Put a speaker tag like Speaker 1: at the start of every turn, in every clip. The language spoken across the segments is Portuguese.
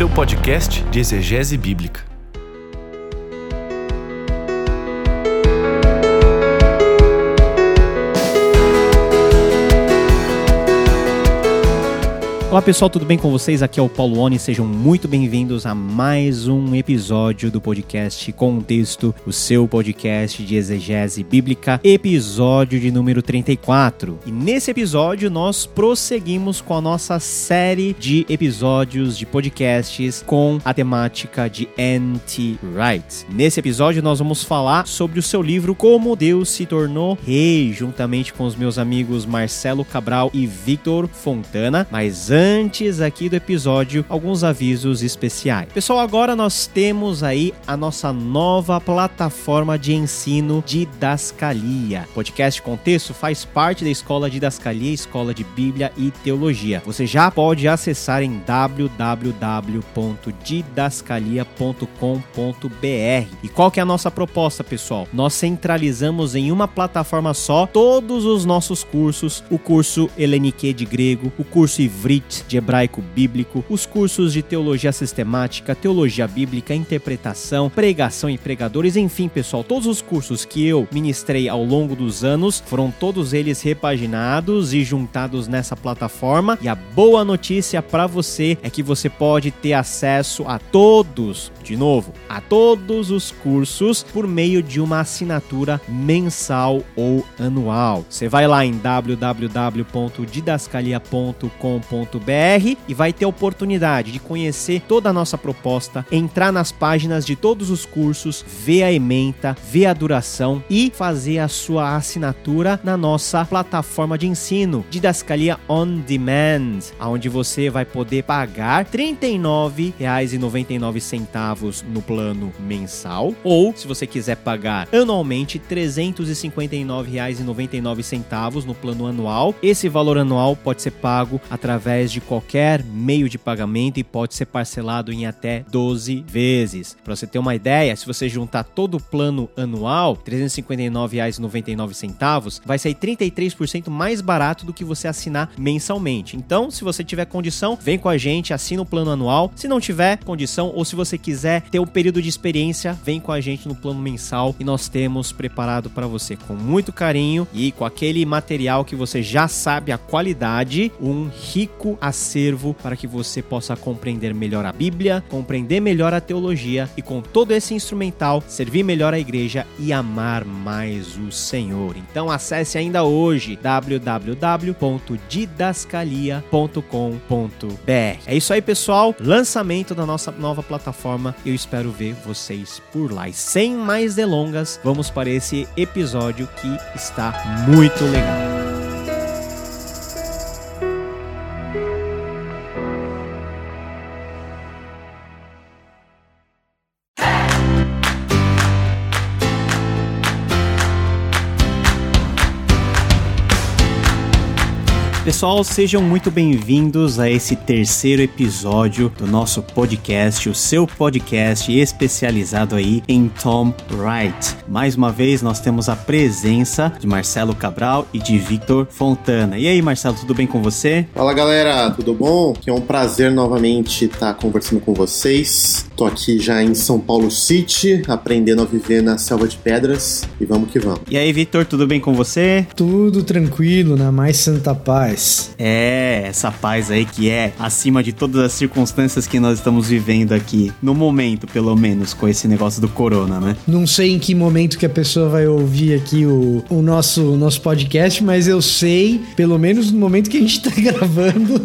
Speaker 1: seu podcast de exegese bíblica.
Speaker 2: Olá pessoal, tudo bem com vocês? Aqui é o Paulo Oni, sejam muito bem-vindos a mais um episódio do podcast Contexto, o seu podcast de exegese bíblica, episódio de número 34. E nesse episódio nós prosseguimos com a nossa série de episódios de podcasts com a temática de N.T. Wright. Nesse episódio nós vamos falar sobre o seu livro Como Deus se tornou rei, juntamente com os meus amigos Marcelo Cabral e Victor Fontana, mas antes antes aqui do episódio alguns avisos especiais. Pessoal, agora nós temos aí a nossa nova plataforma de ensino Didascalia. Podcast Contexto faz parte da Escola Didascalia, Escola de Bíblia e Teologia. Você já pode acessar em www.didascalia.com.br. E qual que é a nossa proposta, pessoal? Nós centralizamos em uma plataforma só todos os nossos cursos, o curso Helenike de grego, o curso Ivrit de hebraico bíblico, os cursos de teologia sistemática, teologia bíblica, interpretação, pregação e pregadores, enfim, pessoal, todos os cursos que eu ministrei ao longo dos anos foram todos eles repaginados e juntados nessa plataforma. E a boa notícia para você é que você pode ter acesso a todos, de novo, a todos os cursos por meio de uma assinatura mensal ou anual. Você vai lá em www.didascalia.com.br e vai ter a oportunidade de conhecer toda a nossa proposta, entrar nas páginas de todos os cursos, ver a ementa, ver a duração e fazer a sua assinatura na nossa plataforma de ensino, Didascalia On Demand, onde você vai poder pagar R$ 39,99 no plano mensal ou, se você quiser pagar anualmente, R$ 359,99 no plano anual. Esse valor anual pode ser pago através de qualquer meio de pagamento e pode ser parcelado em até 12 vezes. Para você ter uma ideia, se você juntar todo o plano anual, R$ 359,99, vai sair 33% mais barato do que você assinar mensalmente. Então, se você tiver condição, vem com a gente, assina o plano anual. Se não tiver condição ou se você quiser ter um período de experiência, vem com a gente no plano mensal e nós temos preparado para você com muito carinho e com aquele material que você já sabe a qualidade, um rico acervo para que você possa compreender melhor a Bíblia, compreender melhor a teologia e com todo esse instrumental servir melhor a igreja e amar mais o Senhor. Então acesse ainda hoje www.didascalia.com.br. É isso aí, pessoal. Lançamento da nossa nova plataforma. Eu espero ver vocês por lá. E sem mais delongas, vamos para esse episódio que está muito legal. Pessoal, sejam muito bem-vindos a esse terceiro episódio do nosso podcast, o seu podcast especializado aí em Tom Wright. Mais uma vez, nós temos a presença de Marcelo Cabral e de Victor Fontana. E aí, Marcelo, tudo bem com você?
Speaker 3: Fala, galera, tudo bom? Que é um prazer novamente estar conversando com vocês. Tô aqui já em São Paulo City, aprendendo a viver na selva de pedras e vamos que vamos.
Speaker 2: E aí, Victor, tudo bem com você?
Speaker 4: Tudo tranquilo, na mais santa paz paz.
Speaker 2: É, essa paz aí que é acima de todas as circunstâncias que nós estamos vivendo aqui, no momento, pelo menos, com esse negócio do corona, né?
Speaker 4: Não sei em que momento que a pessoa vai ouvir aqui o, o nosso, nosso podcast, mas eu sei, pelo menos no momento que a gente tá gravando,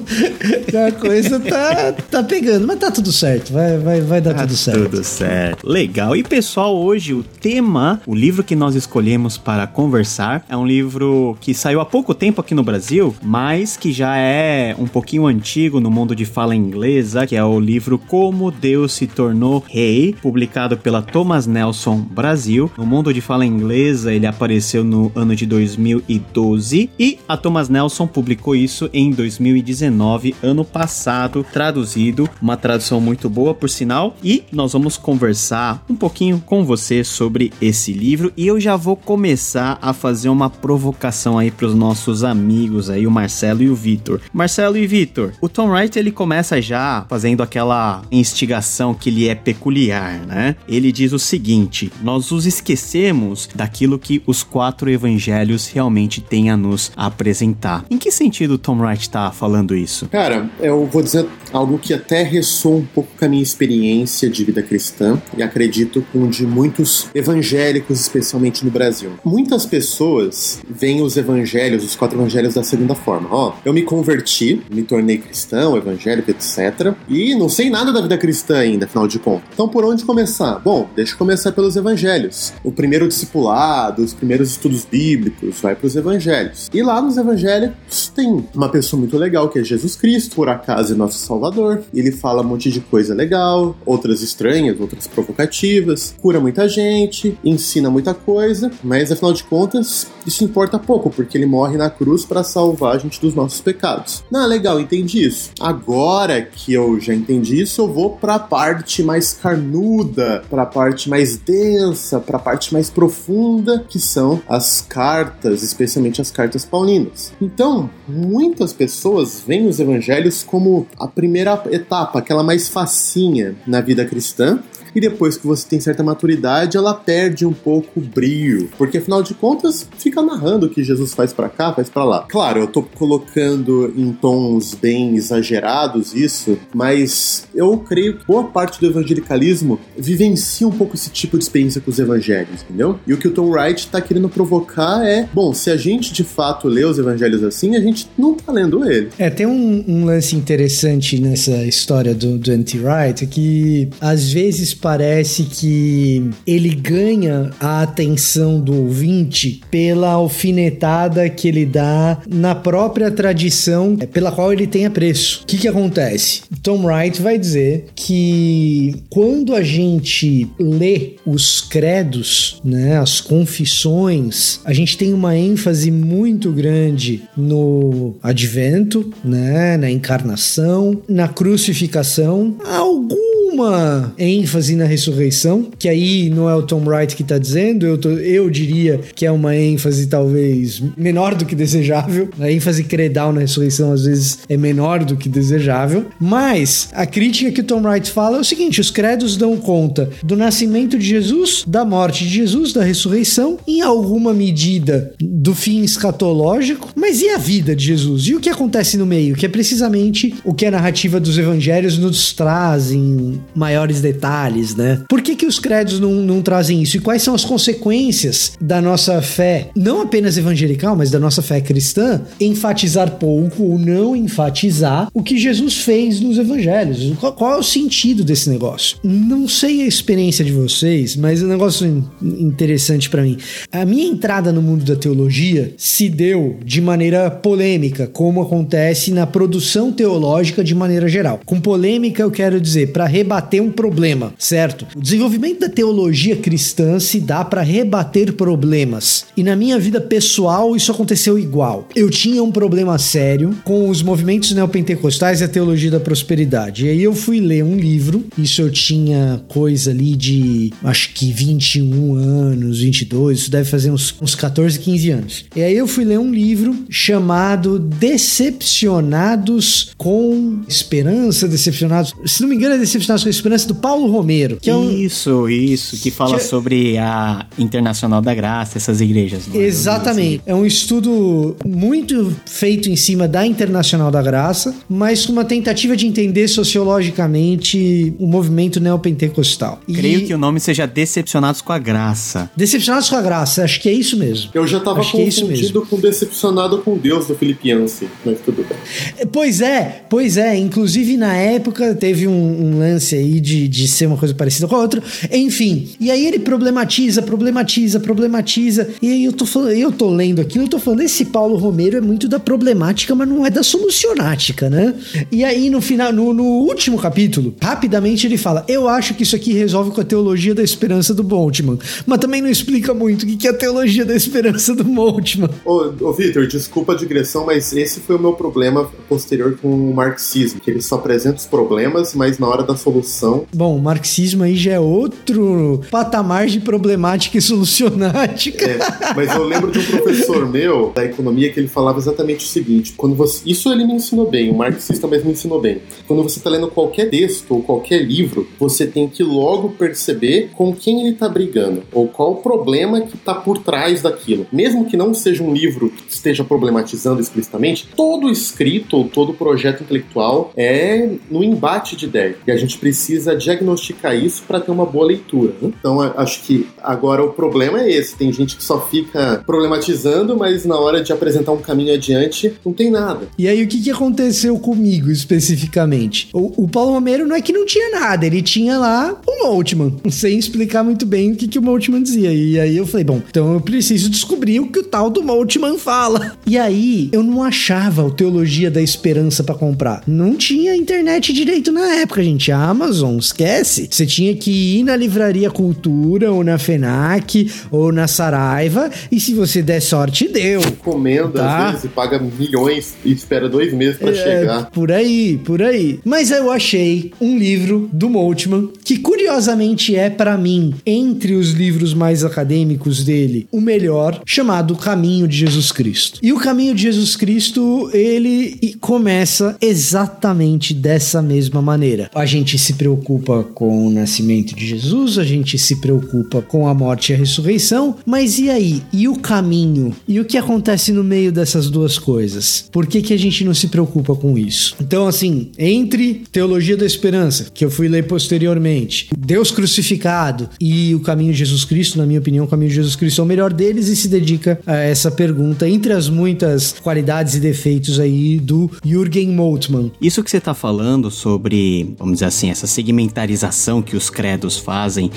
Speaker 4: que a coisa tá, tá pegando. Mas tá tudo certo, vai, vai, vai dar tá tudo certo.
Speaker 2: Tudo certo. Legal. E pessoal, hoje o tema, o livro que nós escolhemos para conversar, é um livro que saiu há pouco tempo aqui no Brasil, mas mas que já é um pouquinho antigo no mundo de fala inglesa, que é o livro Como Deus se Tornou Rei, publicado pela Thomas Nelson Brasil. No mundo de fala inglesa, ele apareceu no ano de 2012 e a Thomas Nelson publicou isso em 2019, ano passado, traduzido, uma tradução muito boa por sinal, e nós vamos conversar um pouquinho com você sobre esse livro. E eu já vou começar a fazer uma provocação aí para os nossos amigos aí, uma Marcelo e o Vitor. Marcelo e Vitor, o Tom Wright ele começa já fazendo aquela instigação que lhe é peculiar, né? Ele diz o seguinte: nós os esquecemos daquilo que os quatro evangelhos realmente têm a nos apresentar. Em que sentido o Tom Wright está falando isso?
Speaker 3: Cara, eu vou dizer algo que até ressoa um pouco com a minha experiência de vida cristã e acredito com de muitos evangélicos, especialmente no Brasil. Muitas pessoas veem os evangelhos, os quatro evangelhos da segunda forma. Ó, eu me converti, me tornei cristão, evangélico, etc. E não sei nada da vida cristã ainda, afinal de contas. Então por onde começar? Bom, deixa eu começar pelos evangelhos. O primeiro discipulado, os primeiros estudos bíblicos, vai para os evangelhos. E lá nos evangelhos tem uma pessoa muito legal que é Jesus Cristo, por acaso é nosso Salvador. Ele fala um monte de coisa legal, outras estranhas, outras provocativas, cura muita gente, ensina muita coisa, mas afinal de contas, isso importa pouco, porque ele morre na cruz para salvar a gente dos nossos pecados. Não, legal, entendi isso. Agora que eu já entendi isso, eu vou para a parte mais carnuda, para a parte mais densa, para a parte mais profunda, que são as cartas, especialmente as cartas paulinas. Então, muitas pessoas veem os evangelhos como a primeira etapa, aquela mais facinha na vida cristã, e depois que você tem certa maturidade, ela perde um pouco o brilho, porque afinal de contas fica narrando o que Jesus faz para cá, faz para lá. Claro, eu tô colocando em tons bem exagerados isso, mas eu creio que boa parte do evangelicalismo vivencia um pouco esse tipo de experiência com os evangelhos, entendeu? E o que o Tom Wright tá querendo provocar é, bom, se a gente de fato lê os evangelhos assim, a gente não tá lendo ele.
Speaker 4: É, tem um, um lance interessante nessa história do, do Anti-Wright que às vezes parece que ele ganha a atenção do ouvinte pela alfinetada que ele dá na própria tradição pela qual ele tem apreço. O que, que acontece? Tom Wright vai dizer que quando a gente lê os credos, né, as confissões, a gente tem uma ênfase muito grande no advento, né, na encarnação, na crucificação, algum uma ênfase na ressurreição, que aí não é o Tom Wright que está dizendo, eu, tô, eu diria que é uma ênfase talvez menor do que desejável. A ênfase credal na ressurreição às vezes é menor do que desejável, mas a crítica que o Tom Wright fala é o seguinte: os credos dão conta do nascimento de Jesus, da morte de Jesus, da ressurreição, em alguma medida do fim escatológico, mas e a vida de Jesus? E o que acontece no meio? Que é precisamente o que a narrativa dos evangelhos nos traz em maiores detalhes, né? Por que, que os credos não, não trazem isso? E quais são as consequências da nossa fé, não apenas evangelical, mas da nossa fé cristã, enfatizar pouco ou não enfatizar o que Jesus fez nos evangelhos? Qual, qual é o sentido desse negócio? Não sei a experiência de vocês, mas é um negócio interessante para mim. A minha entrada no mundo da teologia se deu de maneira polêmica, como acontece na produção teológica de maneira geral. Com polêmica eu quero dizer para rebater um problema, certo? O desenvolvimento da teologia cristã se dá para rebater problemas. E na minha vida pessoal isso aconteceu igual. Eu tinha um problema sério com os movimentos neopentecostais e a teologia da prosperidade. E aí eu fui ler um livro, isso eu tinha coisa ali de acho que 21 anos, 22, isso deve fazer uns, uns 14, 15 anos. E aí eu fui ler um livro chamado Decepcionados com Esperança, Decepcionados. Se não me engano, é Decepcionados com Esperança do Paulo Romero.
Speaker 2: Que é um... Isso, isso, que fala que... É sobre a Internacional da Graça, essas igrejas.
Speaker 4: É? Exatamente. É um estudo muito feito em cima da Internacional da Graça, mas com uma tentativa de entender sociologicamente o movimento neopentecostal.
Speaker 2: Creio e... que o nome seja Decepcionados com a Graça.
Speaker 4: Decepcionados com a Graça, acho que é isso mesmo.
Speaker 3: Eu já tava acho confundido é com Decepcionado com Deus do Filipianse, mas tudo bem.
Speaker 4: Pois é, pois é. Inclusive na época teve um, um lance aí de, de ser uma coisa parecida com a outra. Enfim, e aí ele problematiza, problematiza, problematiza. E aí eu tô falando, eu tô lendo aquilo, eu tô falando, esse Paulo Romero é muito da problemática, mas não é da solucionática, né? E aí no final, no, no último capítulo, rapidamente ele fala: Eu acho que isso aqui resolve com a teologia da esperança do Boltman. Mas também não explica muito o que é a teologia da esperança do Boltman.
Speaker 3: Ô, ô Vitor, desculpa a digressão, mas esse foi o meu problema posterior com o marxismo, que ele só apresenta os problemas, mas na hora da solução
Speaker 4: Bom, o marxismo aí já é outro patamar de problemática e solucionática.
Speaker 3: É, mas eu lembro de um professor meu da economia que ele falava exatamente o seguinte: quando você. Isso ele me ensinou bem, o marxista mesmo me ensinou bem. Quando você está lendo qualquer texto ou qualquer livro, você tem que logo perceber com quem ele está brigando, ou qual o problema que está por trás daquilo. Mesmo que não seja um livro que esteja problematizando explicitamente, todo escrito ou todo projeto intelectual é no embate de ideia. E a gente precisa diagnosticar isso para ter uma boa leitura. Então, acho que agora o problema é esse. Tem gente que só fica problematizando, mas na hora de apresentar um caminho adiante, não tem nada.
Speaker 4: E aí, o que, que aconteceu comigo especificamente? O, o Paulo Romero não é que não tinha nada, ele tinha lá o Moltmann, sem explicar muito bem o que, que o Moltmann dizia. E aí eu falei, bom, então eu preciso descobrir o que o tal do Moltmann fala. E aí, eu não achava o Teologia da Esperança para comprar. Não tinha internet direito na época, gente. A Amazon, esquece. Você tinha que ir na Livraria Cultura, ou na FENAC, ou na Saraiva, e se você der sorte, deu.
Speaker 3: Encomenda, tá? às vezes, paga milhões e espera dois meses para é, chegar.
Speaker 4: Por aí, por aí. Mas eu achei um livro do Moltmann, que curiosamente é para mim, entre os livros mais acadêmicos dele, o melhor, chamado Caminho de Jesus Cristo. E o Caminho de Jesus Cristo, ele começa exatamente dessa mesma maneira. A gente se preocupa com o nascimento de Jesus, a gente se preocupa com a morte e a ressurreição, mas e aí? E o caminho? E o que acontece no meio dessas duas coisas? Por que, que a gente não se preocupa com isso? Então, assim, entre Teologia da Esperança, que eu fui ler posteriormente, Deus crucificado e o caminho de Jesus Cristo, na minha opinião, o caminho de Jesus Cristo é o melhor deles e se dedica a essa pergunta, entre as muitas qualidades e defeitos aí do Jürgen Moltmann.
Speaker 2: Isso que você está falando sobre, vamos dizer assim, essa segmentarização que os credos fazem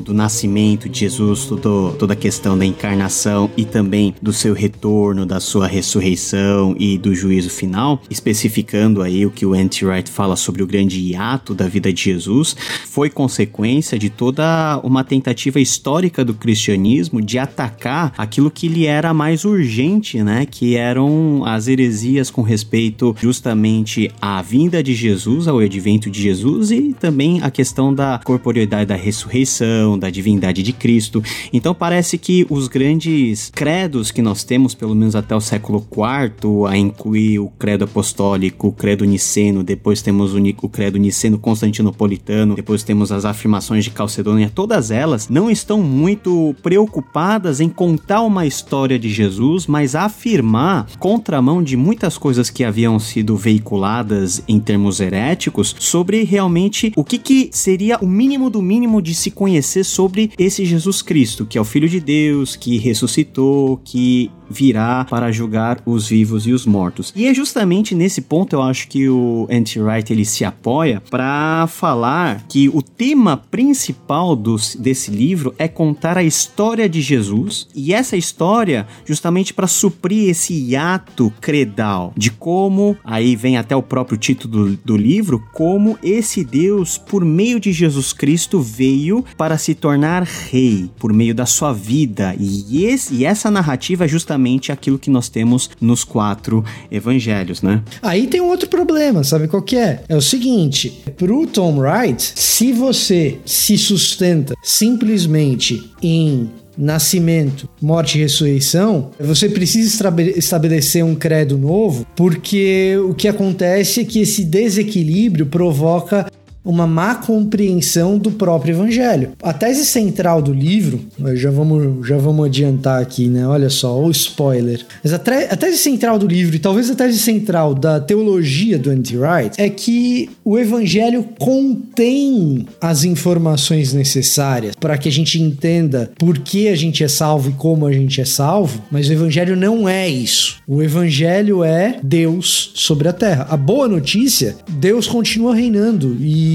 Speaker 2: do nascimento de Jesus, tudo, toda a questão da encarnação e também do seu retorno, da sua ressurreição e do juízo final, especificando aí o que o Anti-Wright fala sobre o grande hiato da vida de Jesus, foi consequência de toda uma tentativa histórica do cristianismo de atacar aquilo que lhe era mais urgente, né? Que eram as heresias com respeito justamente à vinda de Jesus, ao advento de Jesus e também a questão da corporeidade da ressurreição, da divindade de Cristo. Então parece que os grandes credos que nós temos, pelo menos até o século IV, a incluir o credo apostólico, o credo niceno, depois temos o, credo niceno constantinopolitano, depois temos as afirmações de Calcedônia, todas elas não estão muito preocupadas em contar uma história de Jesus, mas afirmar contramão de muitas coisas que haviam sido veiculadas em termos heréticos sobre realmente o que, que seria o mínimo do mínimo de se conhecer sobre esse Jesus Cristo, que é o Filho de Deus, que ressuscitou, que virá para julgar os vivos e os mortos. E é justamente nesse ponto eu acho que o Anti-Wright ele se apoia para falar que o tema principal dos, desse livro é contar a história de Jesus e essa história justamente para suprir esse hiato credal de como, aí vem até o próprio título do, do livro, como esse Deus, por meio de Jesus Cristo, veio para se tornar rei, por meio da sua vida. E, esse, e essa narrativa é justamente aquilo que nós temos nos quatro evangelhos, né?
Speaker 4: Aí tem um outro problema, sabe qual que é? É o seguinte, pro Tom Wright, se você se sustenta simplesmente em nascimento, morte e ressurreição, você precisa estabelecer um credo novo, porque o que acontece é que esse desequilíbrio provoca uma má compreensão do próprio evangelho. A tese central do livro, já vamos, já vamos adiantar aqui, né? Olha só, o spoiler. Mas a, a, tese central do livro, e talvez a tese central da teologia do Anti-Wright, é que o evangelho contém as informações necessárias para que a gente entenda por que a gente é salvo e como a gente é salvo, mas o evangelho não é isso. O evangelho é Deus sobre a terra. A boa notícia, Deus continua reinando e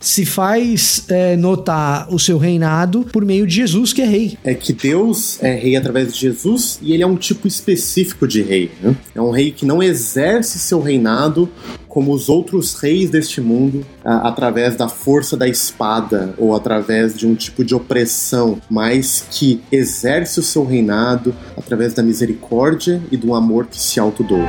Speaker 4: se faz é, notar o seu reinado por meio de Jesus, que é rei.
Speaker 3: É que Deus é rei através de Jesus e ele é um tipo específico de rei. Né? É um rei que não exerce seu reinado como os outros reis deste mundo, a, através da força da espada ou através de um tipo de opressão, mas que exerce o seu reinado através da misericórdia e do amor que se autodoa.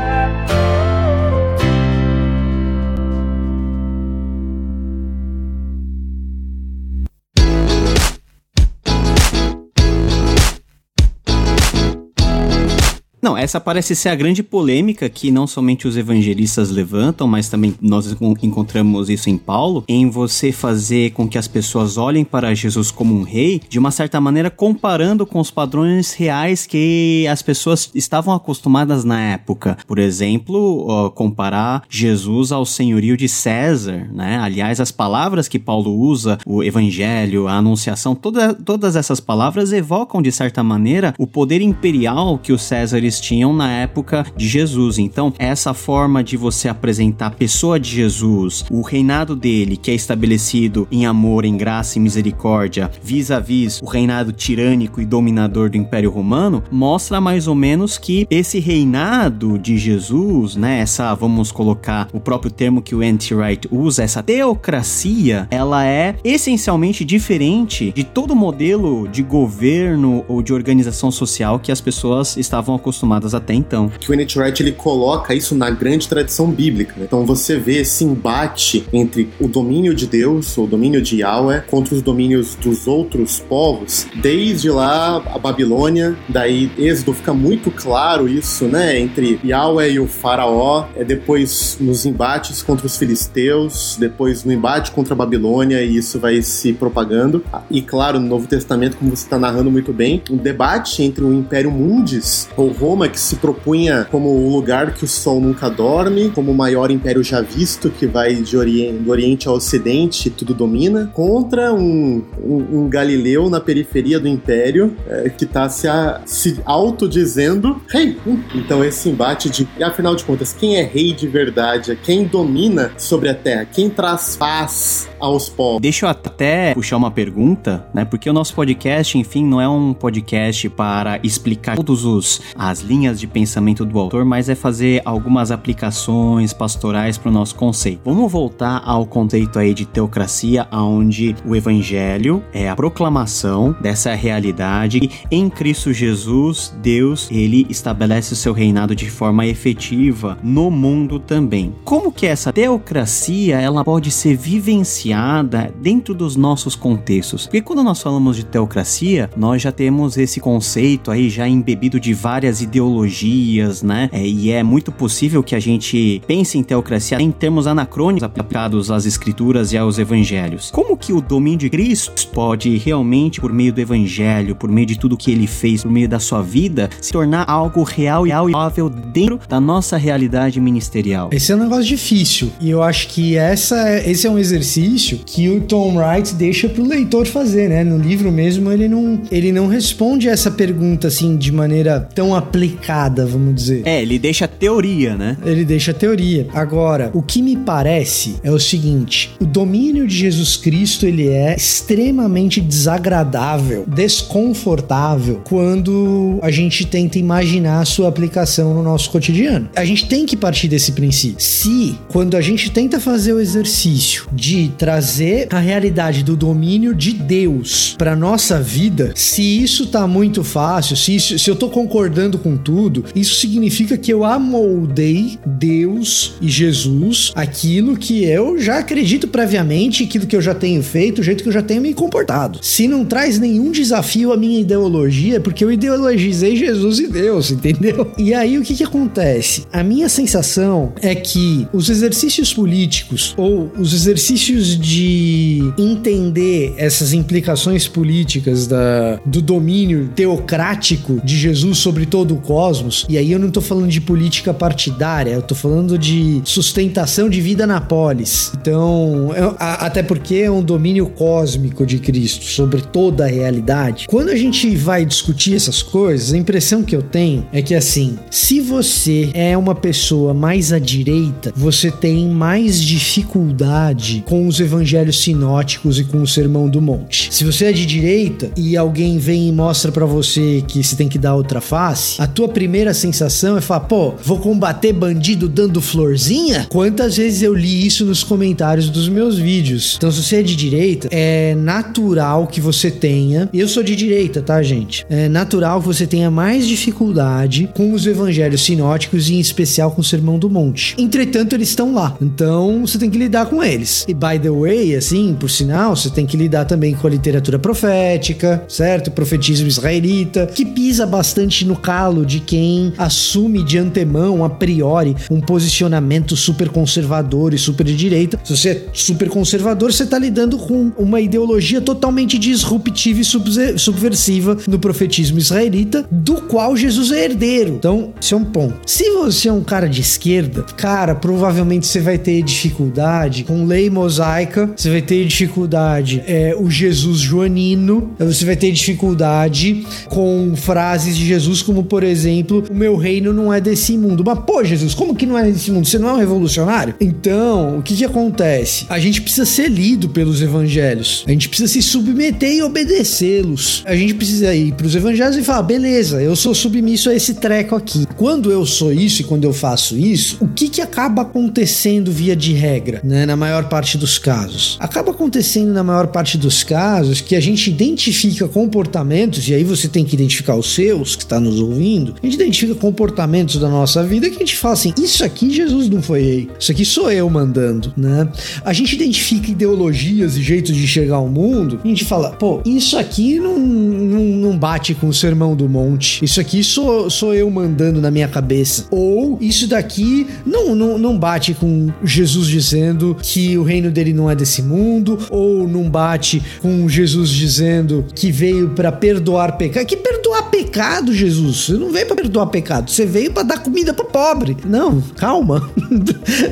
Speaker 2: Não, essa parece ser a grande polêmica que não somente os evangelistas levantam, mas também nós encontramos isso em Paulo, em você fazer com que as pessoas olhem para Jesus como um rei, de uma certa maneira comparando com os padrões reais que as pessoas estavam acostumadas na época. Por exemplo, comparar Jesus ao senhorio de César, né? Aliás, as palavras que Paulo usa, o evangelho, a anunciação, toda, todas essas palavras evocam de certa maneira o poder imperial que os Césares tinham na época de Jesus. Então, essa forma de você apresentar a pessoa de Jesus, o reinado dele, que é estabelecido em amor, em graça e misericórdia, vis-a-vis o reinado tirânico e dominador do Império Romano, mostra mais ou menos que esse reinado de Jesus, né, essa, vamos colocar o próprio termo que o N.T. Wright usa, essa teocracia, ela é essencialmente diferente de todo modelo de governo ou de organização social que as pessoas estavam acostumadas até então.
Speaker 3: Que o N.T. Wright ele coloca isso na grande tradição bíblica. Né? Então você vê esse embate entre o domínio de Deus, o domínio de Yahweh, contra os domínios dos outros povos, desde lá a Babilônia, daí Êxodo fica muito claro isso, né, entre Yahweh e o faraó, é depois nos embates contra os filisteus, depois no embate contra a Babilônia, e isso vai se propagando. E claro, no Novo Testamento, como você está narrando muito bem, um debate entre o Império Mundis, ou Roma, que se propunha como o lugar que o sol nunca dorme, como o maior império já visto, que vai de oriente, do Oriente ao Ocidente e tudo domina, contra um, um, um Galileu na periferia do Império, é, que está se, se autodizendo rei. Então esse embate de, afinal de contas, quem é rei de verdade? Quem domina sobre a Terra? Quem traz paz aos povos?
Speaker 2: Deixa eu até puxar uma pergunta, né? Porque o nosso podcast, enfim, não é um podcast para explicar todos os as linhas de pensamento do autor, mas é fazer algumas aplicações pastorais para o nosso conceito. Vamos voltar ao conceito aí de teocracia, onde o evangelho é a proclamação dessa realidade e em Cristo Jesus, Deus, ele estabelece o seu reinado de forma efetiva no mundo também. Como que essa teocracia ela pode ser vivenciada dentro dos nossos contextos? Porque quando nós falamos de teocracia, nós já temos esse conceito aí já embebido de várias ideologias, né? É, e é muito possível que a gente pense em teocracia em termos anacrônicos aplicados às escrituras e aos evangelhos. Como que o domínio de Cristo pode realmente, por meio do evangelho, por meio de tudo que ele fez, por meio da sua vida, se tornar algo real e ável dentro da nossa realidade ministerial?
Speaker 4: Esse é um negócio difícil. E eu acho que essa, esse é um exercício que o Tom Wright deixa pro leitor fazer, né? No livro mesmo, ele não, ele não responde essa pergunta assim de maneira tão aplicada, vamos dizer.
Speaker 2: É, ele deixa teoria, né?
Speaker 4: Ele deixa teoria. Agora, o que me parece é o seguinte: o domínio de Jesus Cristo ele é extremamente desagradável, desconfortável quando a gente tenta imaginar a sua aplicação no nosso cotidiano. A gente tem que partir desse princípio. Se quando a gente tenta fazer o exercício de trazer a realidade do domínio de Deus para nossa vida, se isso tá muito fácil, se, isso, se eu tô concordando com tudo, isso significa que eu amoldei Deus e Jesus aquilo que eu já acredito previamente, aquilo que eu já tenho feito, o jeito que eu já tenho me comportado. Se não traz nenhum desafio à minha ideologia, é porque eu ideologizei Jesus e Deus, entendeu? E aí o que que acontece? A minha sensação é que os exercícios políticos ou os exercícios de entender essas implicações políticas da, do domínio teocrático de Jesus sobre todo o cosmos, e aí eu não tô falando de política partidária, eu tô falando de sustentação de vida na polis. Então, eu, a, até porque é um domínio cósmico de Cristo sobre toda a realidade. Quando a gente vai discutir essas coisas, a impressão que eu tenho é que assim, se você é uma pessoa mais à direita, você tem mais dificuldade com os evangelhos sinóticos e com o sermão do monte. Se você é de direita e alguém vem e mostra para você que você tem que dar outra face, a tua primeira sensação é falar, pô, vou combater bandido dando florzinha? Quantas vezes eu li isso nos comentários dos meus vídeos? Então, se você é de direita, é natural que você tenha. Eu sou de direita, tá, gente? É natural que você tenha mais dificuldade com os evangelhos sinóticos e em especial com o Sermão do Monte. Entretanto, eles estão lá. Então, você tem que lidar com eles. E by the way, assim, por sinal, você tem que lidar também com a literatura profética, certo? O profetismo israelita, que pisa bastante no calo paralelo de quem assume de antemão, a priori, um posicionamento super conservador e super de direita. Se você é super conservador, você está lidando com uma ideologia totalmente disruptiva e subversiva no profetismo israelita, do qual Jesus é herdeiro. Então, esse é um ponto. Se você é um cara de esquerda, cara, provavelmente você vai ter dificuldade com lei mosaica, você vai ter dificuldade é, o Jesus joanino, você vai ter dificuldade com frases de Jesus como, por exemplo, o meu reino não é desse mundo. Mas, pô, Jesus, como que não é desse mundo? Você não é um revolucionário? Então, o que que acontece? A gente precisa ser lido pelos evangelhos. A gente precisa se submeter e obedecê-los. A gente precisa ir para os evangelhos e falar, beleza, eu sou submisso a esse treco aqui. Quando eu sou isso e quando eu faço isso, o que que acaba acontecendo via de regra, né, na maior parte dos casos? Acaba acontecendo na maior parte dos casos que a gente identifica comportamentos, e aí você tem que identificar os seus, que está nos ouvindo, a gente identifica comportamentos da nossa vida que a gente fala assim, isso aqui Jesus não foi aí, isso aqui sou eu mandando, né? A gente identifica ideologias e jeitos de enxergar o mundo, e a gente fala, pô, isso aqui não, não, não bate com o sermão do monte, isso aqui sou, sou eu mandando na minha cabeça, ou isso daqui não, não, não bate com Jesus dizendo que o reino dele não é desse mundo, ou não bate com Jesus dizendo que veio para perdoar pecado. Que perdoar pecado, Jesus? Você não veio para perdoar pecado, você veio para dar comida pro pobre. Não, calma.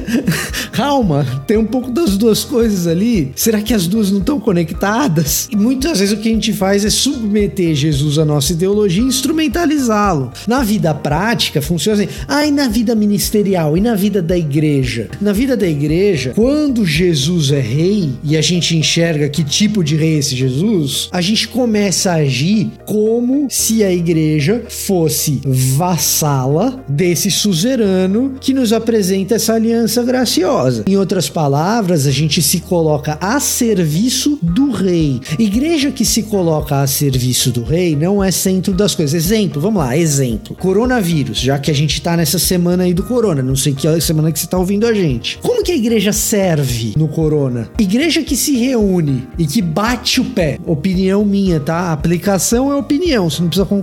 Speaker 4: calma, tem um pouco das duas coisas ali. Será que as duas não estão conectadas? E muitas vezes o que a gente faz é submeter Jesus à nossa ideologia e instrumentalizá-lo. Na vida prática, funciona assim. Ah, e na vida ministerial? E na vida da igreja? Na vida da igreja, quando Jesus é rei e a gente enxerga que tipo de rei é esse Jesus, a gente começa a agir como se a igreja fosse vassala desse suzerano que nos apresenta essa aliança graciosa. Em outras palavras, a gente se coloca a serviço do rei. Igreja que se coloca a serviço do rei não é centro das coisas. Exemplo, vamos lá, exemplo. Coronavírus, já que a gente tá nessa semana aí do corona, não sei que semana que você tá ouvindo a gente. Como que a igreja serve no corona? Igreja que se reúne e que bate o pé. Opinião minha, tá? aplicação é opinião, você não precisa concordar,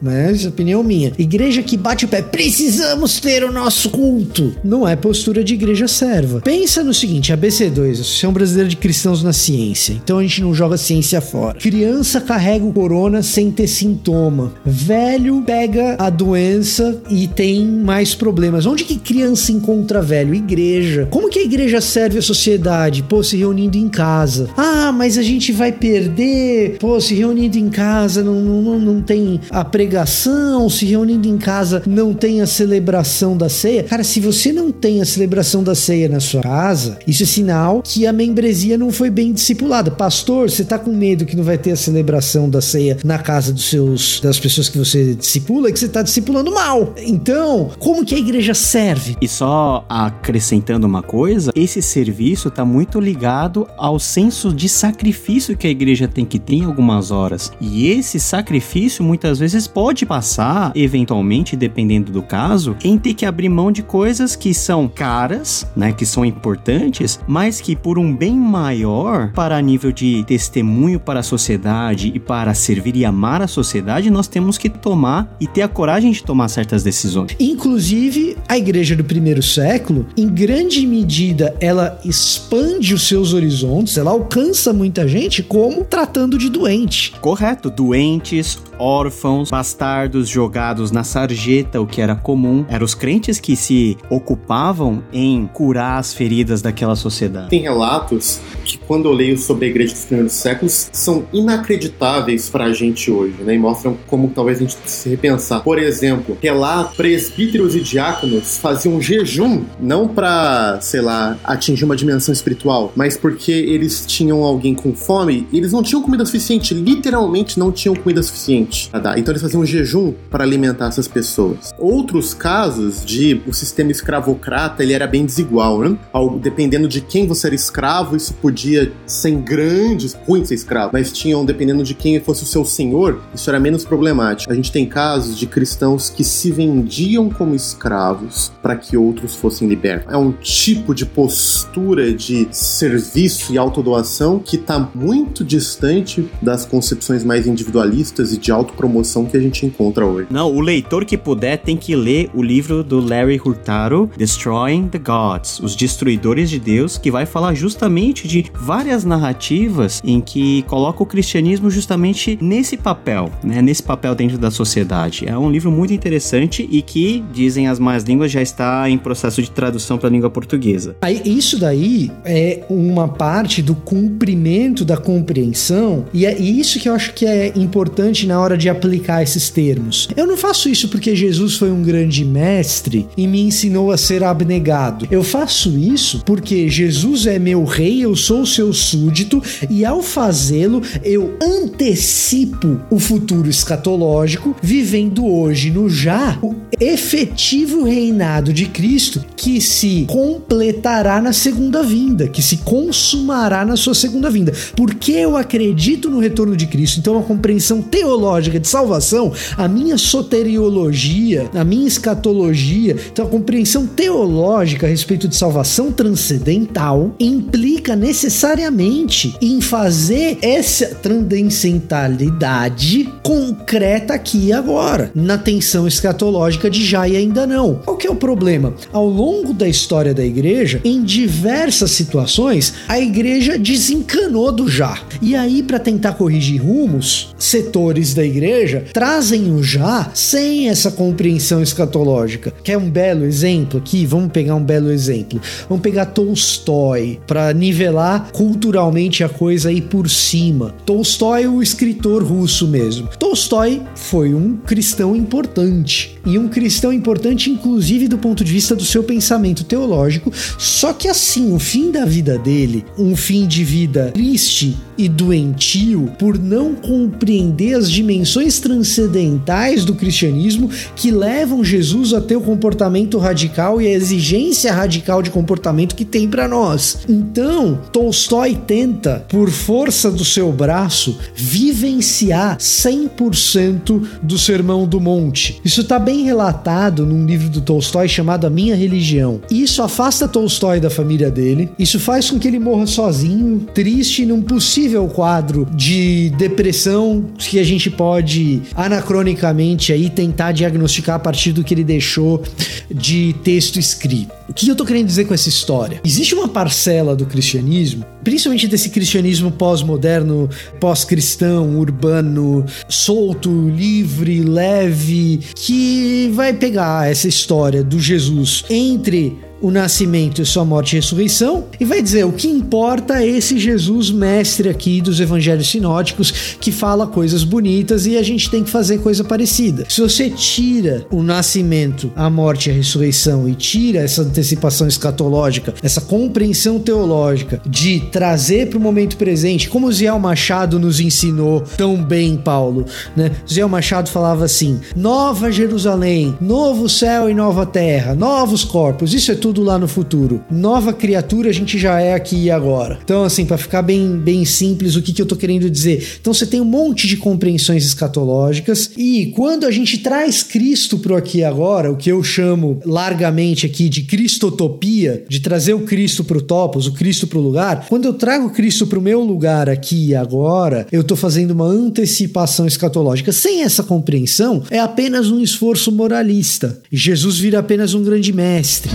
Speaker 4: mas opinião minha. Igreja que bate o pé. Precisamos ter o nosso culto. Não é postura de igreja serva. Pensa no seguinte, ABC2, Associação Brasileira de Cristãos na Ciência. Então a gente não joga ciência fora. Criança carrega o corona sem ter sintoma. Velho pega a doença e tem mais problemas. Onde que criança encontra velho? Igreja. Como que a igreja serve a sociedade? Pô, se reunindo em casa. Ah, mas a gente vai perder. Pô, se reunindo em casa não, não, não tem a pregação, se reunindo em casa não tem a celebração da ceia. Cara, se você não tem a celebração da ceia na sua casa, isso é sinal que a membresia não foi bem discipulada. Pastor, você tá com medo que não vai ter a celebração da ceia na casa dos seus das pessoas que você discipula e que você tá discipulando mal. Então, como que a igreja serve?
Speaker 2: E só acrescentando uma coisa, esse serviço está muito ligado ao senso de sacrifício que a igreja tem que ter em algumas horas. E esse sacrifício muitas vezes pode passar, eventualmente, dependendo do caso, em ter que abrir mão de coisas que são caras, né, que são importantes, mas que por um bem maior, para nível de testemunho para a sociedade e para servir e amar a sociedade, nós temos que tomar e ter a coragem de tomar certas decisões.
Speaker 4: Inclusive, a igreja do primeiro século, em grande medida, ela expande os seus horizontes, ela alcança muita gente como tratando de doente.
Speaker 2: Correto, doentes, órfãos, bastardos jogados na sarjeta, o que era comum. Eram os crentes que se ocupavam em curar as feridas daquela sociedade.
Speaker 3: Tem relatos que, quando eu leio sobre a igreja dos primeiros séculos, são inacreditáveis para a gente hoje, né? E mostram como talvez a gente precise repensar. Por exemplo, relatos, presbíteros e diáconos faziam jejum, não para, sei lá, atingir uma dimensão espiritual, mas porque eles tinham alguém com fome eles não tinham comida suficiente, literalmente não tinham comida suficiente para dar. Então eles faziam um jejum para alimentar essas pessoas. Outros casos de o sistema escravocrata, ele era bem desigual, né? dependendo de quem você era escravo, isso podia ser grandes, ruim ser escravo, mas tinham, dependendo de quem fosse o seu senhor, isso era menos problemático. A gente tem casos de cristãos que se vendiam como escravos para que outros fossem libertos. É um tipo de postura de serviço e autodoação que está muito distante das concepções mais individualistas e de autopromoção promoção que a gente encontra hoje.
Speaker 2: Não, o leitor que puder tem que ler o livro do Larry Hurtado, Destroying the Gods, Os Destruidores de Deus, que vai falar justamente de várias narrativas em que coloca o cristianismo justamente nesse papel, né? Nesse papel dentro da sociedade. É um livro muito interessante e que, dizem as más línguas, já está em processo de tradução para a língua portuguesa.
Speaker 4: Aí, isso daí é uma parte do cumprimento da compreensão, e é isso que eu acho que é importante na hora de aplicar esses termos. Eu não faço isso porque Jesus foi um grande mestre e me ensinou a ser abnegado. Eu faço isso porque Jesus é meu rei, eu sou seu súdito, e ao fazê-lo, eu antecipo o futuro escatológico, vivendo hoje no já o efetivo reinado de Cristo que se completará na segunda vinda, que se consumará na sua segunda vinda. Porque eu acredito no retorno de Cristo, então a compreensão teológica de salvação, a minha soteriologia, a minha escatologia, então a compreensão teológica a respeito de salvação transcendental implica necessariamente em fazer essa transcendentalidade concreta aqui e agora, na tensão escatológica de já e ainda não. Qual que é o problema? Ao longo da história da igreja, em diversas situações, a igreja desencanou do já. E aí, para tentar corrigir rumos, setores da igreja trazem o já sem essa compreensão escatológica. Quer um belo exemplo aqui? Vamos pegar um belo exemplo. Vamos pegar Tolstói para nivelar culturalmente a coisa aí por cima. Tolstói, o escritor russo mesmo. Tolstói foi um cristão importante e um cristão importante inclusive do ponto de vista do seu pensamento teológico. Só que assim, o fim da vida dele, um fim de vida triste e doentio por não compreender as dimensões transcendentais do cristianismo que levam Jesus a ter o comportamento radical e a exigência radical de comportamento que tem para nós. Então, Tolstói tenta, por força do seu braço, vivenciar 100% do Sermão do Monte. Isso está bem relatado num livro do Tolstói chamado A Minha Religião. Isso afasta Tolstói da família dele, isso faz com que ele morra sozinho, triste, num possível quadro de depressão que a gente pode anacronicamente aí tentar diagnosticar a partir do que ele deixou de texto escrito. O que eu tô querendo dizer com essa história? Existe uma parcela do cristianismo, principalmente desse cristianismo pós-moderno, pós-cristão, urbano, solto, livre, leve, que vai pegar essa história do Jesus entre o nascimento e sua morte e ressurreição, e vai dizer o que importa é esse Jesus mestre aqui dos evangelhos sinóticos que fala coisas bonitas e a gente tem que fazer coisa parecida. Se você tira o nascimento, a morte e a ressurreição e tira essa antecipação escatológica, essa compreensão teológica de trazer para o momento presente, como o Ziel Machado nos ensinou tão bem, Paulo, né? Ziel Machado falava assim: Nova Jerusalém, novo céu e nova terra, novos corpos, isso é tudo tudo lá no futuro. Nova criatura a gente já é aqui e agora. Então, assim, para ficar bem, bem simples, o que, que eu tô querendo dizer? Então, você tem um monte de compreensões escatológicas e quando a gente traz Cristo pro aqui e agora, o que eu chamo largamente aqui de cristotopia, de trazer o Cristo pro topos, o Cristo pro lugar, quando eu trago Cristo pro meu lugar aqui e agora, eu tô fazendo uma antecipação escatológica. Sem essa compreensão, é apenas um esforço moralista. Jesus vira apenas um grande mestre.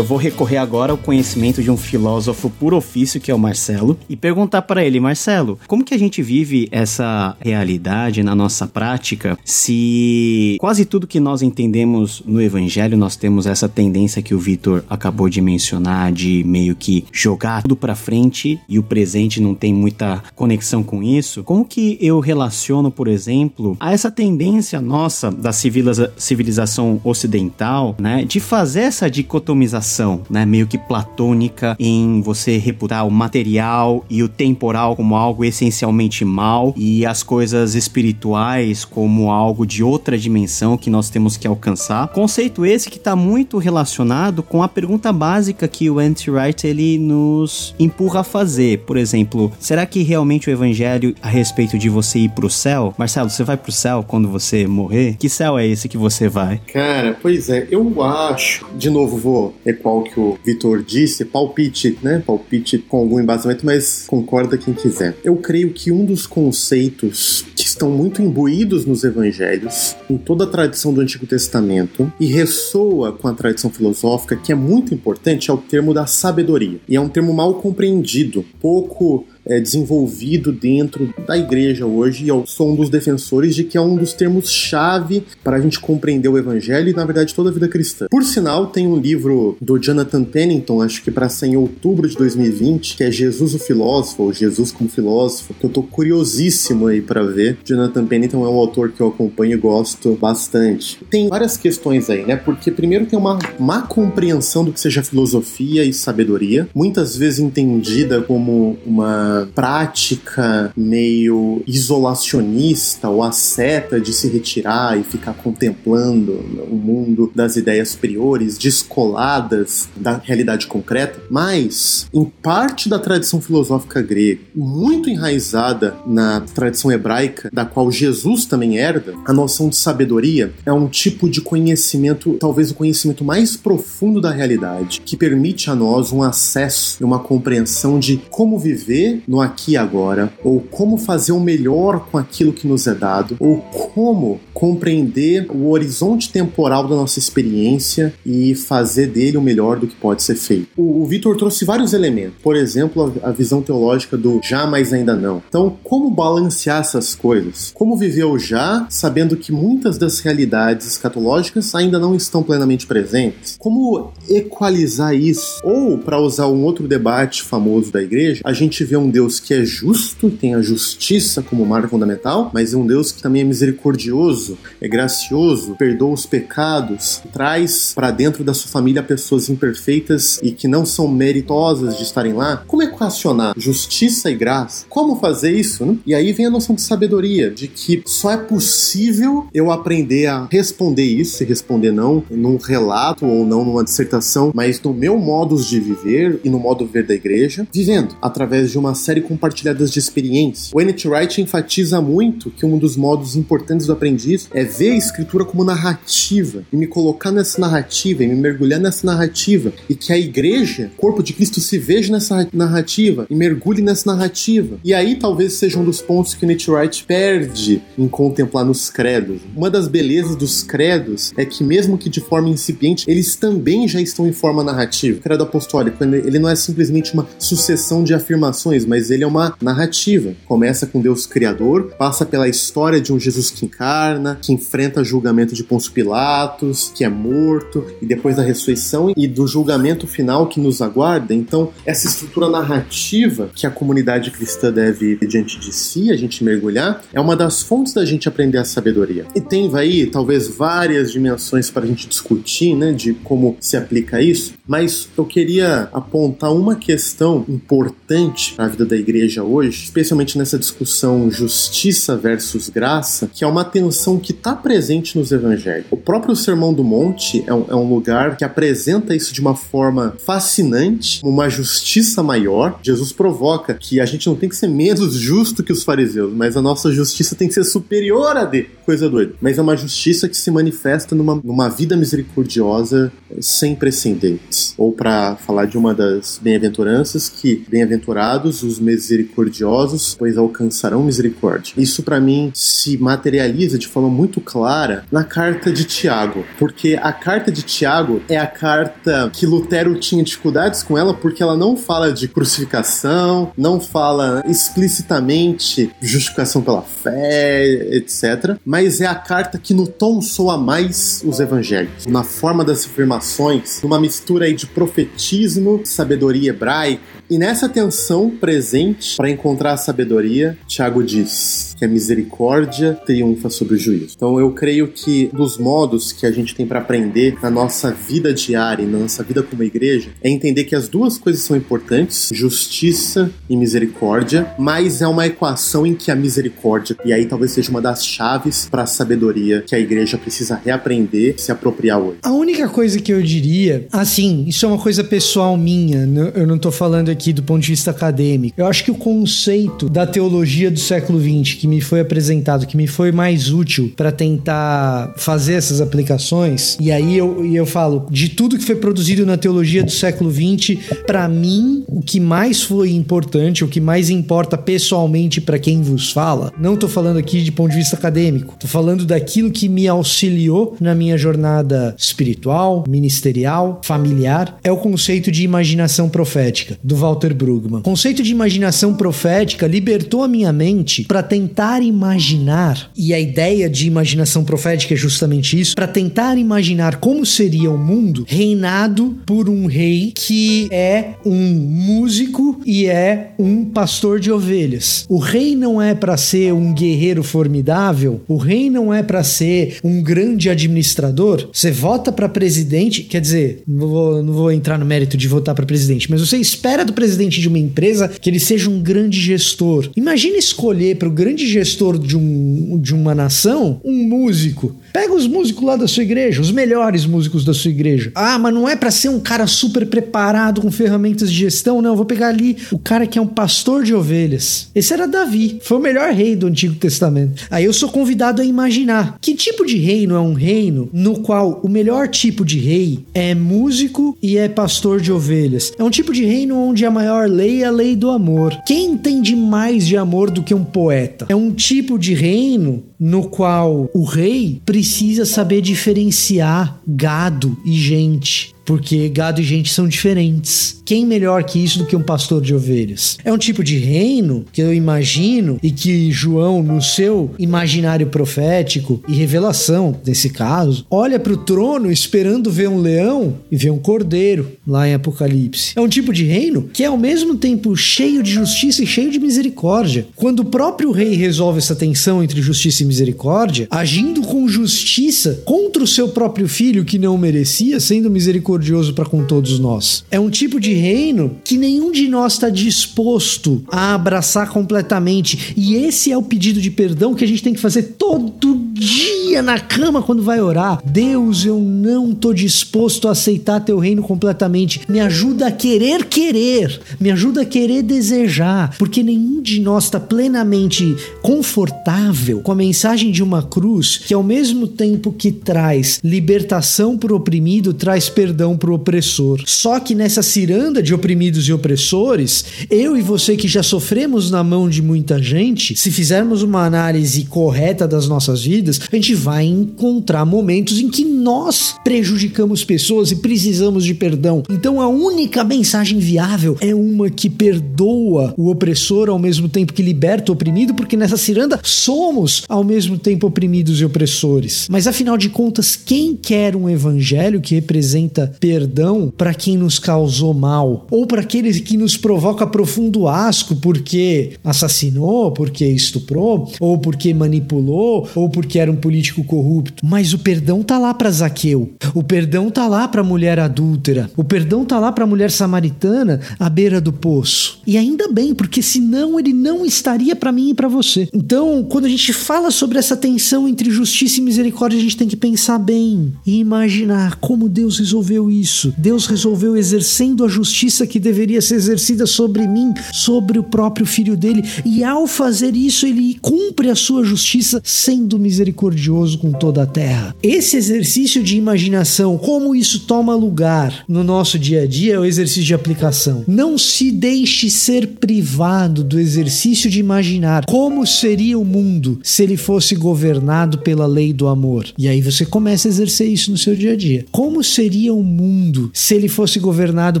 Speaker 2: Vou recorrer agora ao conhecimento de um filósofo por ofício, que é o Marcelo, e perguntar para ele, Marcelo, como que a gente vive essa realidade na nossa prática se quase tudo que nós entendemos no evangelho nós temos essa tendência que o Vitor acabou de mencionar de meio que jogar tudo para frente e o presente não tem muita conexão com isso? Como que eu relaciono, por exemplo, a essa tendência nossa da civiliza civilização ocidental, né, de fazer essa dicotomização né, meio que platônica em você reputar o material e o temporal como algo essencialmente mal e as coisas espirituais como algo de outra dimensão que nós temos que alcançar. Conceito esse que está muito relacionado com a pergunta básica que o Anti-Wright ele nos empurra a fazer. Por exemplo, será que realmente o evangelho a respeito de você ir pro céu? Marcelo, você vai pro céu quando você morrer? Que céu é esse que você vai?
Speaker 3: Cara, pois é, eu acho, de novo vou que o Vitor disse, palpite, né? Palpite com algum embasamento, mas concorda quem quiser. Eu creio que um dos conceitos que estão muito imbuídos nos evangelhos, em toda a tradição do Antigo Testamento, e ressoa com a tradição filosófica, que é muito importante, é o termo da sabedoria. E é um termo mal compreendido, pouco é, desenvolvido dentro da igreja hoje, e eu sou um dos defensores de que é um dos termos-chave para a gente compreender o evangelho e, na verdade, toda a vida cristã. Por sinal, tem um livro do Jonathan Pennington, acho que para sair em outubro de 2020, que é Jesus o Filósofo, ou Jesus como Filósofo, que eu tô curiosíssimo aí para ver. Jonathan Pennington é um autor que eu acompanho e gosto bastante. Tem várias questões aí, né? Porque primeiro tem uma má compreensão do que seja filosofia e sabedoria, muitas vezes entendida como uma prática meio isolacionista ou asceta de se retirar e ficar contemplando o mundo das ideias superiores, descoladas da realidade concreta, mas em parte da tradição filosófica grega, muito enraizada na tradição hebraica, da qual Jesus também herda, a noção de sabedoria é um tipo de conhecimento, talvez o conhecimento mais profundo da realidade, que permite a nós um acesso e uma compreensão de como viver no aqui e agora, ou como fazer o melhor com aquilo que nos é dado, ou como compreender o horizonte temporal da nossa experiência e fazer dele o melhor do que pode ser feito. O, o Vitor trouxe vários elementos, por exemplo, a, a visão teológica do já, mas ainda não. Então, como balancear essas coisas? Como viver o já, sabendo que muitas das realidades escatológicas ainda não estão plenamente presentes? Como equalizar isso? Ou, para usar um outro debate famoso da igreja, a gente vê um Deus que é justo, tem a justiça como marca fundamental, mas é um Deus que também é misericordioso, é gracioso, perdoa os pecados, traz para dentro da sua família pessoas imperfeitas e que não são meritosas de estarem lá. Como equacionar justiça e graça? Como fazer isso? Né? E aí vem a noção de sabedoria, de que só é possível eu aprender a responder isso e responder não num relato ou não numa dissertação, mas no meu modo de viver e no modo de ver da igreja, vivendo através de uma série compartilhadas de experiência. O N.T. Wright enfatiza muito que um dos modos importantes do aprendiz é ver a escritura como narrativa e me colocar nessa narrativa e me mergulhar nessa narrativa e que a igreja, corpo de Cristo, se veja nessa narrativa e mergulhe nessa narrativa. E aí talvez seja um dos pontos que o N.T. Wright perde em contemplar nos credos. Uma das belezas dos credos é que mesmo que de forma incipiente, eles também já estão em forma narrativa. O credo apostólico, ele não é simplesmente uma sucessão de afirmações, mas ele é uma narrativa. Começa com Deus Criador, passa pela história de um Jesus que encarna, que enfrenta julgamento de Pôncio Pilatos, que é morto, e depois da ressurreição e do julgamento final que nos aguarda. Então, essa estrutura narrativa que a comunidade cristã deve diante de si, a gente mergulhar, é uma das fontes da gente aprender a sabedoria. E tem aí, talvez, várias dimensões para a gente discutir, né, de como se aplica isso, mas eu queria apontar uma questão importante para a vida da igreja hoje, especialmente nessa discussão justiça versus graça, que é uma tensão que está presente nos evangelhos. O próprio Sermão do Monte é um, é um lugar que apresenta isso de uma forma fascinante, uma justiça maior. Jesus provoca que a gente não tem que ser menos justo que os fariseus, mas a nossa justiça tem que ser superior a de coisa doida. Mas é uma justiça que se manifesta numa, numa vida misericordiosa sem precedentes. Ou para falar de uma das bem-aventuranças, que bem-aventurados os misericordiosos, pois alcançarão misericórdia. Isso para mim se materializa de forma muito clara na carta de Tiago, porque a carta de Tiago é a carta que Lutero tinha dificuldades com ela porque ela não fala de crucificação, não fala explicitamente justificação pela fé, etc. Mas é a carta que no tom soa mais os evangelhos. Na forma das afirmações, numa mistura aí de profetismo, sabedoria hebraica, e nessa tensão presente para encontrar a sabedoria, Tiago diz que a misericórdia triunfa sobre o juízo. Então eu creio que dos modos que a gente tem para aprender na nossa vida diária e na nossa vida como igreja é entender que as duas coisas são importantes, justiça e misericórdia, mas é uma equação em que a misericórdia e aí talvez seja uma das chaves para a sabedoria que a igreja precisa reaprender, se apropriar hoje.
Speaker 4: A única coisa que eu diria, assim, isso é uma coisa pessoal minha, eu não tô falando aqui do ponto de vista acadêmico. Eu acho que o conceito da teologia do século XX que me foi apresentado, que me foi mais útil para tentar fazer essas aplicações, e aí eu, eu falo, de tudo que foi produzido na teologia do século XX, para mim, o que mais foi importante, o que mais importa pessoalmente para quem vos fala, não tô falando aqui de ponto de vista acadêmico, tô falando daquilo que me auxiliou na minha jornada espiritual, ministerial, familiar, é o conceito de imaginação profética, do Walter Brueggemann. O conceito de imaginação profética libertou a minha mente para tentar imaginar, e a ideia de imaginação profética é justamente isso, para tentar imaginar como seria o mundo reinado por um rei que é um músico e é um pastor de ovelhas. O rei não é para ser um guerreiro formidável, o rei não é para ser um grande administrador. Você vota para presidente, quer dizer, não não vou entrar no mérito de votar para presidente, mas você espera do presidente de uma empresa que ele seja um grande gestor. Imagina escolher para o grande gestor de, um, de uma nação um músico. Pega os músicos lá da sua igreja, os melhores músicos da sua igreja. Ah, mas não é para ser um cara super preparado com ferramentas de gestão, não. Eu vou pegar ali o cara que é um pastor de ovelhas. Esse era Davi, foi o melhor rei do Antigo Testamento. Aí eu sou convidado a imaginar que tipo de reino é um reino no qual o melhor tipo de rei é músico e é pastor de ovelhas. É um tipo de reino onde a maior lei é a lei do amor. Quem entende mais de amor do que um poeta? É um tipo de reino no qual o rei precisa saber diferenciar gado e gente porque gado e gente são diferentes. Quem melhor que isso do que um pastor de ovelhas? É um tipo de reino que eu imagino e que João, no seu imaginário profético e revelação, nesse caso, olha para o trono esperando ver um leão e ver um cordeiro lá em Apocalipse. É um tipo de reino que é ao mesmo tempo cheio de justiça e cheio de misericórdia. Quando o próprio rei resolve essa tensão entre justiça e misericórdia, agindo com justiça contra o seu próprio filho que não merecia, sendo misericordioso misericordioso para com todos nós. É um tipo de reino que nenhum de nós está disposto a abraçar completamente. E esse é o pedido de perdão que a gente tem que fazer todo dia na cama quando vai orar. Deus, eu não tô disposto a aceitar teu reino completamente. Me ajuda a querer querer, me ajuda a querer desejar, porque nenhum de nós está plenamente confortável com a mensagem de uma cruz que ao mesmo tempo que traz libertação para o oprimido, traz perdão para o opressor. Só que nessa ciranda de oprimidos e opressores, eu e você que já sofremos na mão de muita gente, se fizermos uma análise correta das nossas vidas, a gente vai encontrar momentos em que nós prejudicamos pessoas e precisamos de perdão. Então a única mensagem viável é uma que perdoa o opressor ao mesmo tempo que liberta o oprimido, porque nessa ciranda somos ao mesmo tempo oprimidos e opressores. Mas afinal de contas, quem quer um evangelho que representa perdão para quem nos causou mal ou para aqueles que nos provoca profundo asco porque assassinou, porque estuprou, ou porque manipulou, ou porque era um político corrupto? Mas o perdão tá lá para Zaqueu. O perdão tá lá para mulher adúltera. O perdão tá lá para mulher samaritana à beira do poço. E ainda bem, porque senão ele não estaria para mim e para você. Então, quando a gente fala sobre essa tensão entre justiça e misericórdia, a gente tem que pensar bem e imaginar como Deus resolveu isso. Deus resolveu exercendo a justiça que deveria ser exercida sobre mim, sobre o próprio filho dele, e ao fazer isso, ele cumpre a sua justiça sendo misericordioso com toda a terra. Esse exercício de imaginação, como isso toma lugar no nosso dia a dia, é o exercício de aplicação. Não se deixe ser privado do exercício de imaginar como seria o mundo se ele fosse governado pela lei do amor. E aí você começa a exercer isso no seu dia a dia. Como seria o mundo se ele fosse governado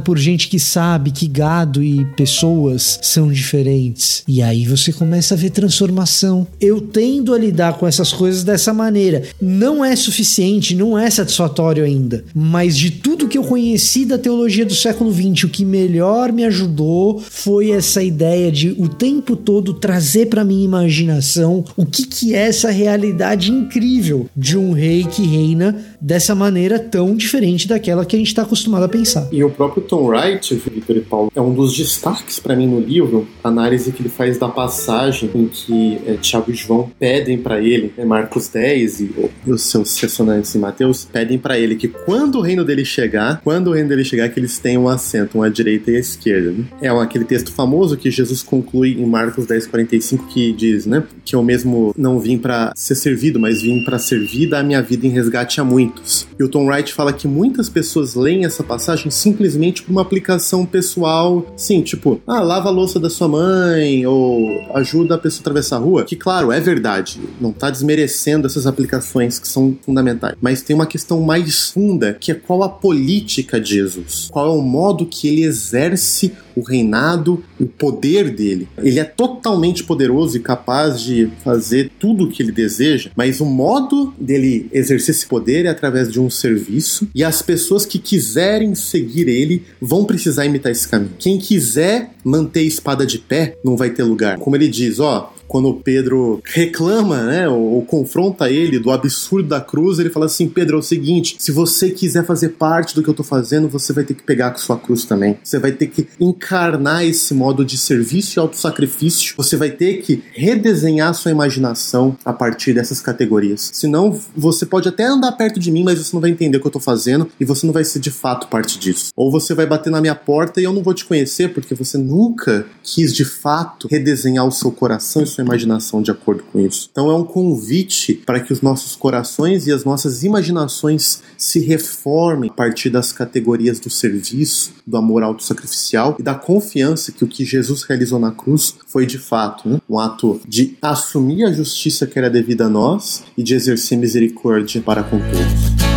Speaker 4: por gente que sabe que gado e pessoas são diferentes? E aí você começa a ver transformação. Eu tendo a lidar com essas coisas coisas dessa maneira. Não é suficiente, não é satisfatório ainda, mas de tudo que eu conheci da teologia do século XX, o que melhor me ajudou foi essa ideia de o tempo todo trazer para minha imaginação o que, que é essa realidade incrível de um rei que reina dessa maneira tão diferente daquela que a gente está acostumado a pensar.
Speaker 3: E o próprio Tom Wright, Victor e Paulo, é um dos destaques para mim no livro, a análise que ele faz da passagem em que é, Tiago e João pedem para ele, é Marcos 10 e, e os seus ressonantes em Mateus, pedem para ele que quando o reino dele chegar, quando o reino dele chegar, que eles tenham um assento, à direita e à esquerda. Né? É aquele texto famoso que Jesus conclui em Marcos 10, 45, que diz, né, que eu mesmo não vim para ser servido, mas vim para servir da minha vida em resgate a muitos. E o Tom Wright fala que muitas pessoas leem essa passagem simplesmente por uma aplicação pessoal, sim, tipo, ah, lava a louça da sua mãe, ou ajuda a pessoa a atravessar a rua, que claro, é verdade, não tá desmerecendo essas aplicações que são fundamentais, mas tem uma questão mais funda, que é qual a política de Jesus, qual é o modo que ele exerce o reinado, o poder dele. Ele é totalmente poderoso e capaz de fazer tudo o que ele deseja, mas o modo dele exercer esse poder é através de um serviço e as pessoas que quiserem seguir ele vão precisar imitar esse caminho. Quem quiser manter a espada de pé não vai ter lugar. Como ele diz, ó, quando Pedro reclama, né, ou, ou, confronta ele do absurdo da cruz, ele fala assim: Pedro, é o seguinte, se você quiser fazer parte do que eu tô fazendo, você vai ter que pegar com sua cruz também. Você vai ter que encarnar esse modo de serviço e autossacrifício. Você vai ter que redesenhar sua imaginação a partir dessas categorias. Senão, você pode até andar perto de mim, mas você não vai entender o que eu tô fazendo e você não vai ser de fato parte disso. Ou você vai bater na minha porta e eu não vou te conhecer porque você nunca quis de fato redesenhar o seu coração e sua imaginação de acordo com isso. Então é um convite para que os nossos corações e as nossas imaginações se reformem a partir das categorias do serviço, do amor autossacrificial e da confiança que o que Jesus realizou na cruz foi de fato né? um ato de assumir a justiça que era devida a nós e de exercer misericórdia para com todos.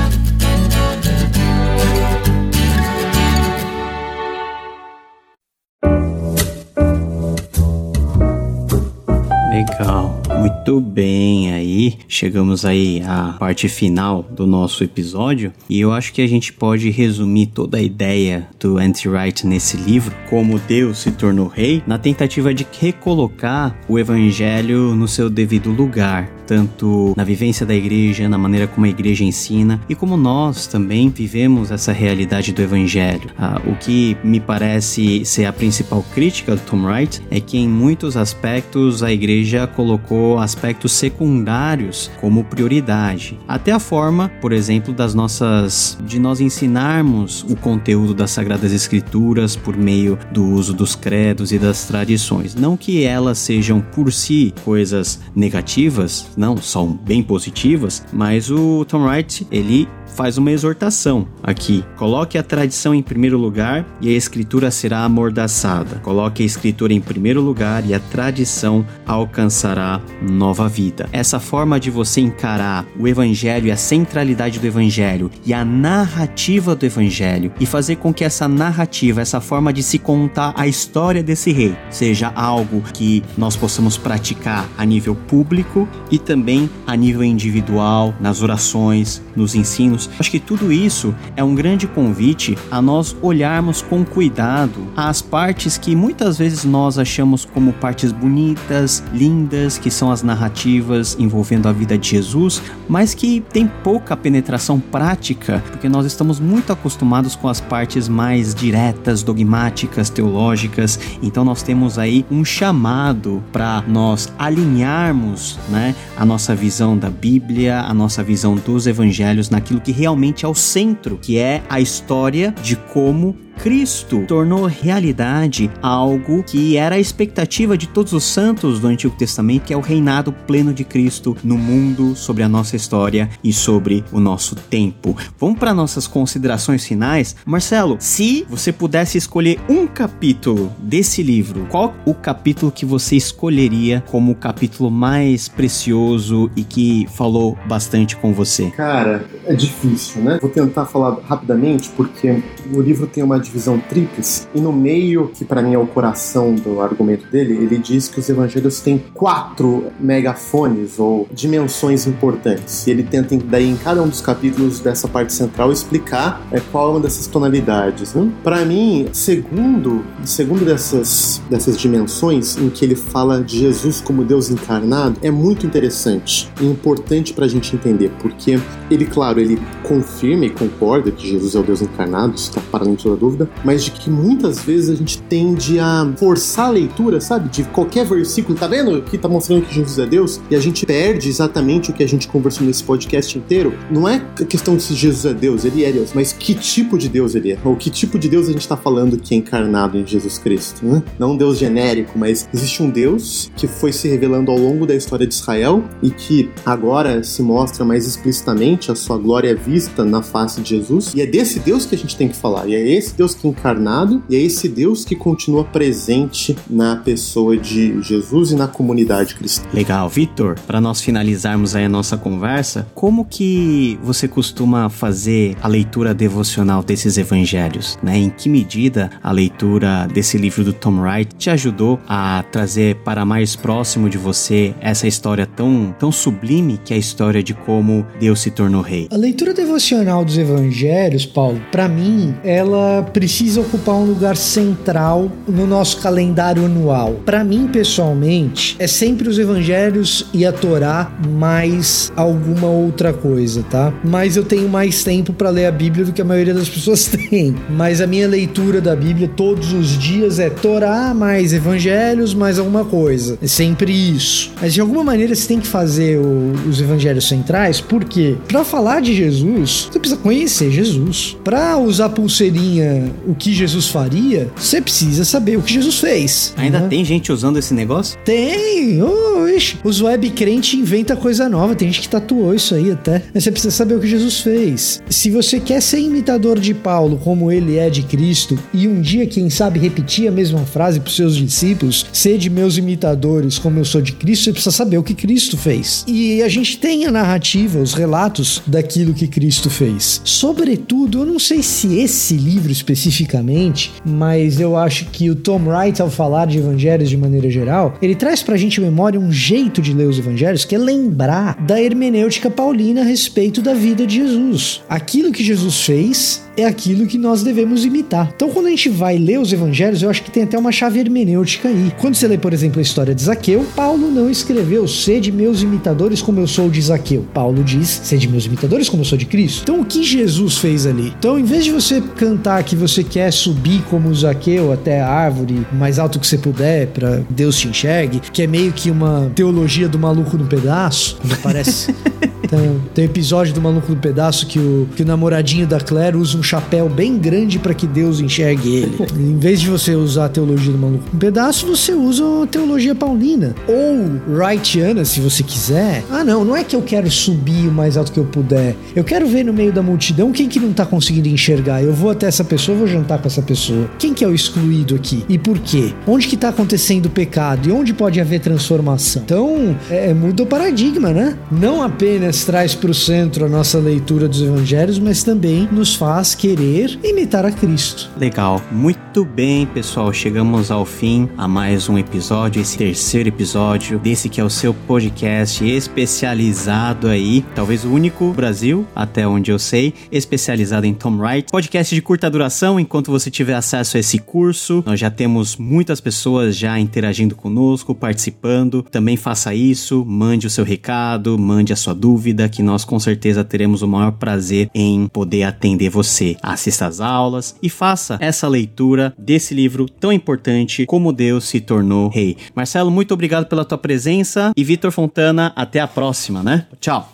Speaker 2: Bem aí. Chegamos aí à parte final do nosso episódio e eu acho que a gente pode resumir toda a ideia do Anti-Wright nesse livro, como Deus se tornou rei, na tentativa de recolocar o evangelho no seu devido lugar, tanto na vivência da igreja, na maneira como a igreja ensina e como nós também vivemos essa realidade do evangelho. Ah, o que me parece ser a principal crítica do Tom Wright é que em muitos aspectos a igreja colocou aspectos secundários como prioridade. Até a forma, por exemplo, das nossas de nós ensinarmos o conteúdo das sagradas escrituras por meio do uso dos credos e das tradições. Não que elas sejam por si coisas negativas, não, são bem positivas, mas o Tom Wright, ele faz uma exortação aqui. Coloque a tradição em primeiro lugar e a escritura será amordaçada. Coloque a escritura em primeiro lugar e a tradição alcançará nova vida. Essa forma de você encarar o evangelho e a centralidade do evangelho e a narrativa do evangelho e fazer com que essa narrativa, essa forma de se contar a história desse rei, seja algo que nós possamos praticar a nível público e também a nível individual, nas orações, nos ensinos Acho que tudo isso é um grande convite a nós olharmos com cuidado as partes que muitas vezes nós achamos como partes bonitas, lindas, que são as narrativas envolvendo a vida de Jesus, mas que tem pouca penetração prática, porque nós estamos muito acostumados com as partes mais diretas, dogmáticas, teológicas. Então nós temos aí um chamado para nós alinharmos, né, a nossa visão da Bíblia, a nossa visão dos evangelhos naquilo que realmente ao centro, que é a história de como Cristo tornou realidade algo que era a expectativa de todos os santos do Antigo Testamento, que é o reinado pleno de Cristo no mundo, sobre a nossa história e sobre o nosso tempo. Vamos para nossas considerações finais. Marcelo, se você pudesse escolher um capítulo desse livro, qual o capítulo que você escolheria como o capítulo mais precioso e que falou bastante com você?
Speaker 3: Cara, é difícil, né? Vou tentar falar rapidamente porque o livro tem uma divisão tríplice, e no meio, que para mim é o coração do argumento dele, ele diz que os evangelhos têm quatro megafones ou dimensões importantes. E ele tenta, daí, em cada um dos capítulos dessa parte central, explicar é, qual é uma dessas tonalidades. Né? Para mim, segundo, segundo dessas, dessas dimensões, em que ele fala de Jesus como Deus encarnado, é muito interessante e importante para a gente entender, porque ele, claro, ele confirma e concorda que Jesus é o Deus encarnado, está para além toda dúvida, mas de que muitas vezes a gente tende a forçar a leitura, sabe? De qualquer versículo, tá vendo que tá mostrando que Jesus é Deus? E a gente perde exatamente o que a gente conversou nesse podcast inteiro. Não é a questão de se Jesus é Deus, ele é Deus, mas que tipo de Deus ele é? Ou que tipo de Deus a gente tá falando que é encarnado em Jesus Cristo, né? Não um Deus genérico, mas existe um Deus que foi se revelando ao longo da história de Israel e que agora se mostra mais explicitamente a sua glória vista na face de Jesus. E é desse Deus que a gente tem que falar. E é esse Deus que é encarnado e é esse Deus que continua presente na pessoa de Jesus e na comunidade cristã.
Speaker 2: Legal, Vitor. Para nós finalizarmos aí a nossa conversa, como que você costuma fazer a leitura devocional desses evangelhos, né? Em que medida a leitura desse livro do Tom Wright te ajudou a trazer para mais próximo de você essa história tão tão sublime que é a história de como Deus se tornou rei?
Speaker 4: A leitura devocional dos evangelhos, Paulo, para mim, ela precisa ocupar um lugar central no nosso calendário anual. Para mim, pessoalmente, é sempre os evangelhos e a Torá mais alguma outra coisa, tá? Mas eu tenho mais tempo para ler a Bíblia do que a maioria das pessoas tem. Mas a minha leitura da Bíblia todos os dias é Torá mais evangelhos mais alguma coisa. É sempre isso. Mas de alguma maneira você tem que fazer o, os evangelhos centrais, porque para falar de Jesus, você precisa conhecer Jesus. Para usar pulseirinha o que Jesus faria, você precisa saber o que Jesus fez.
Speaker 2: Ainda
Speaker 4: né?
Speaker 2: tem gente usando esse negócio?
Speaker 4: Tem! Oh, ixi. Os web crente inventa coisa nova, tem gente que tatuou isso aí até. Mas você precisa saber o que Jesus fez. Se você quer ser imitador de Paulo como ele é de Cristo, e um dia, quem sabe, repetir a mesma frase para os seus discípulos, sede meus imitadores como eu sou de Cristo, você precisa saber o que Cristo fez. E a gente tem a narrativa, os relatos daquilo que Cristo fez. Sobretudo, eu não sei se esse livro especificamente, mas eu acho que o Tom Wright, ao falar de evangelhos de maneira geral, ele traz pra gente memória um jeito de ler os evangelhos que é lembrar da hermenêutica paulina a respeito da vida de Jesus. Aquilo que Jesus fez é aquilo que nós devemos imitar. Então, quando a gente vai ler os evangelhos, eu acho que tem até uma chave hermenêutica aí. Quando você lê, por exemplo, a história de Zaqueu, Paulo não escreveu sede meus imitadores como eu sou de Zaqueu. Paulo diz sede meus imitadores como eu sou de Cristo. Então, o que Jesus fez ali? Então, em vez de você cantar que você quer subir como Zaqueu até a árvore mais alto que você puder para Deus te enxergue, que é meio que uma teologia do maluco no pedaço, parece. Então, tem episódio do Maluco no Pedaço que o, que o namoradinho da Claire usa um chapéu bem grande para que Deus enxergue ele. em vez de você usar a teologia do Maluco no Pedaço, você usa a teologia paulina. Ou Wrightiana, se você quiser. Ah, não, não é que eu quero subir o mais alto que eu puder. Eu quero ver no meio da multidão quem que não tá conseguindo enxergar. Eu vou até essa pessoa, vou jantar com essa pessoa. Quem que é o excluído aqui? E por quê? Onde que tá acontecendo o pecado? E onde pode haver transformação? Então, é, muda o paradigma, né? Não apenas traz para o centro a nossa leitura dos evangelhos, mas também nos faz querer imitar a Cristo.
Speaker 2: Legal, muito bem, pessoal. Chegamos ao fim a mais um episódio, esse terceiro episódio desse que é o seu podcast especializado aí, talvez o único Brasil, até onde eu sei, especializado em Tom Wright. Podcast de curta duração, enquanto você tiver acesso a esse curso, nós já temos muitas pessoas já interagindo conosco, participando. Também faça isso, mande o seu recado, mande a sua dúvida, que nós com certeza teremos o maior prazer em poder atender você. Assista às aulas e faça essa leitura desse livro tão importante como Deus se tornou rei. Marcelo, muito obrigado pela tua presença e Vitor Fontana, até a próxima, né? Tchau.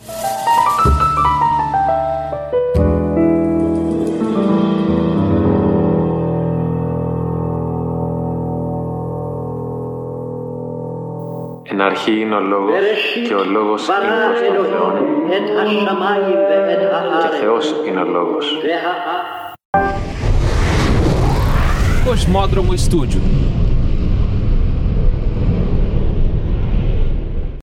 Speaker 5: Εν αρχή είναι ο Λόγος και ο Λόγος είναι προς τον Θεόν και Θεός είναι ο Λόγος.
Speaker 6: Cosmódromo Estúdio.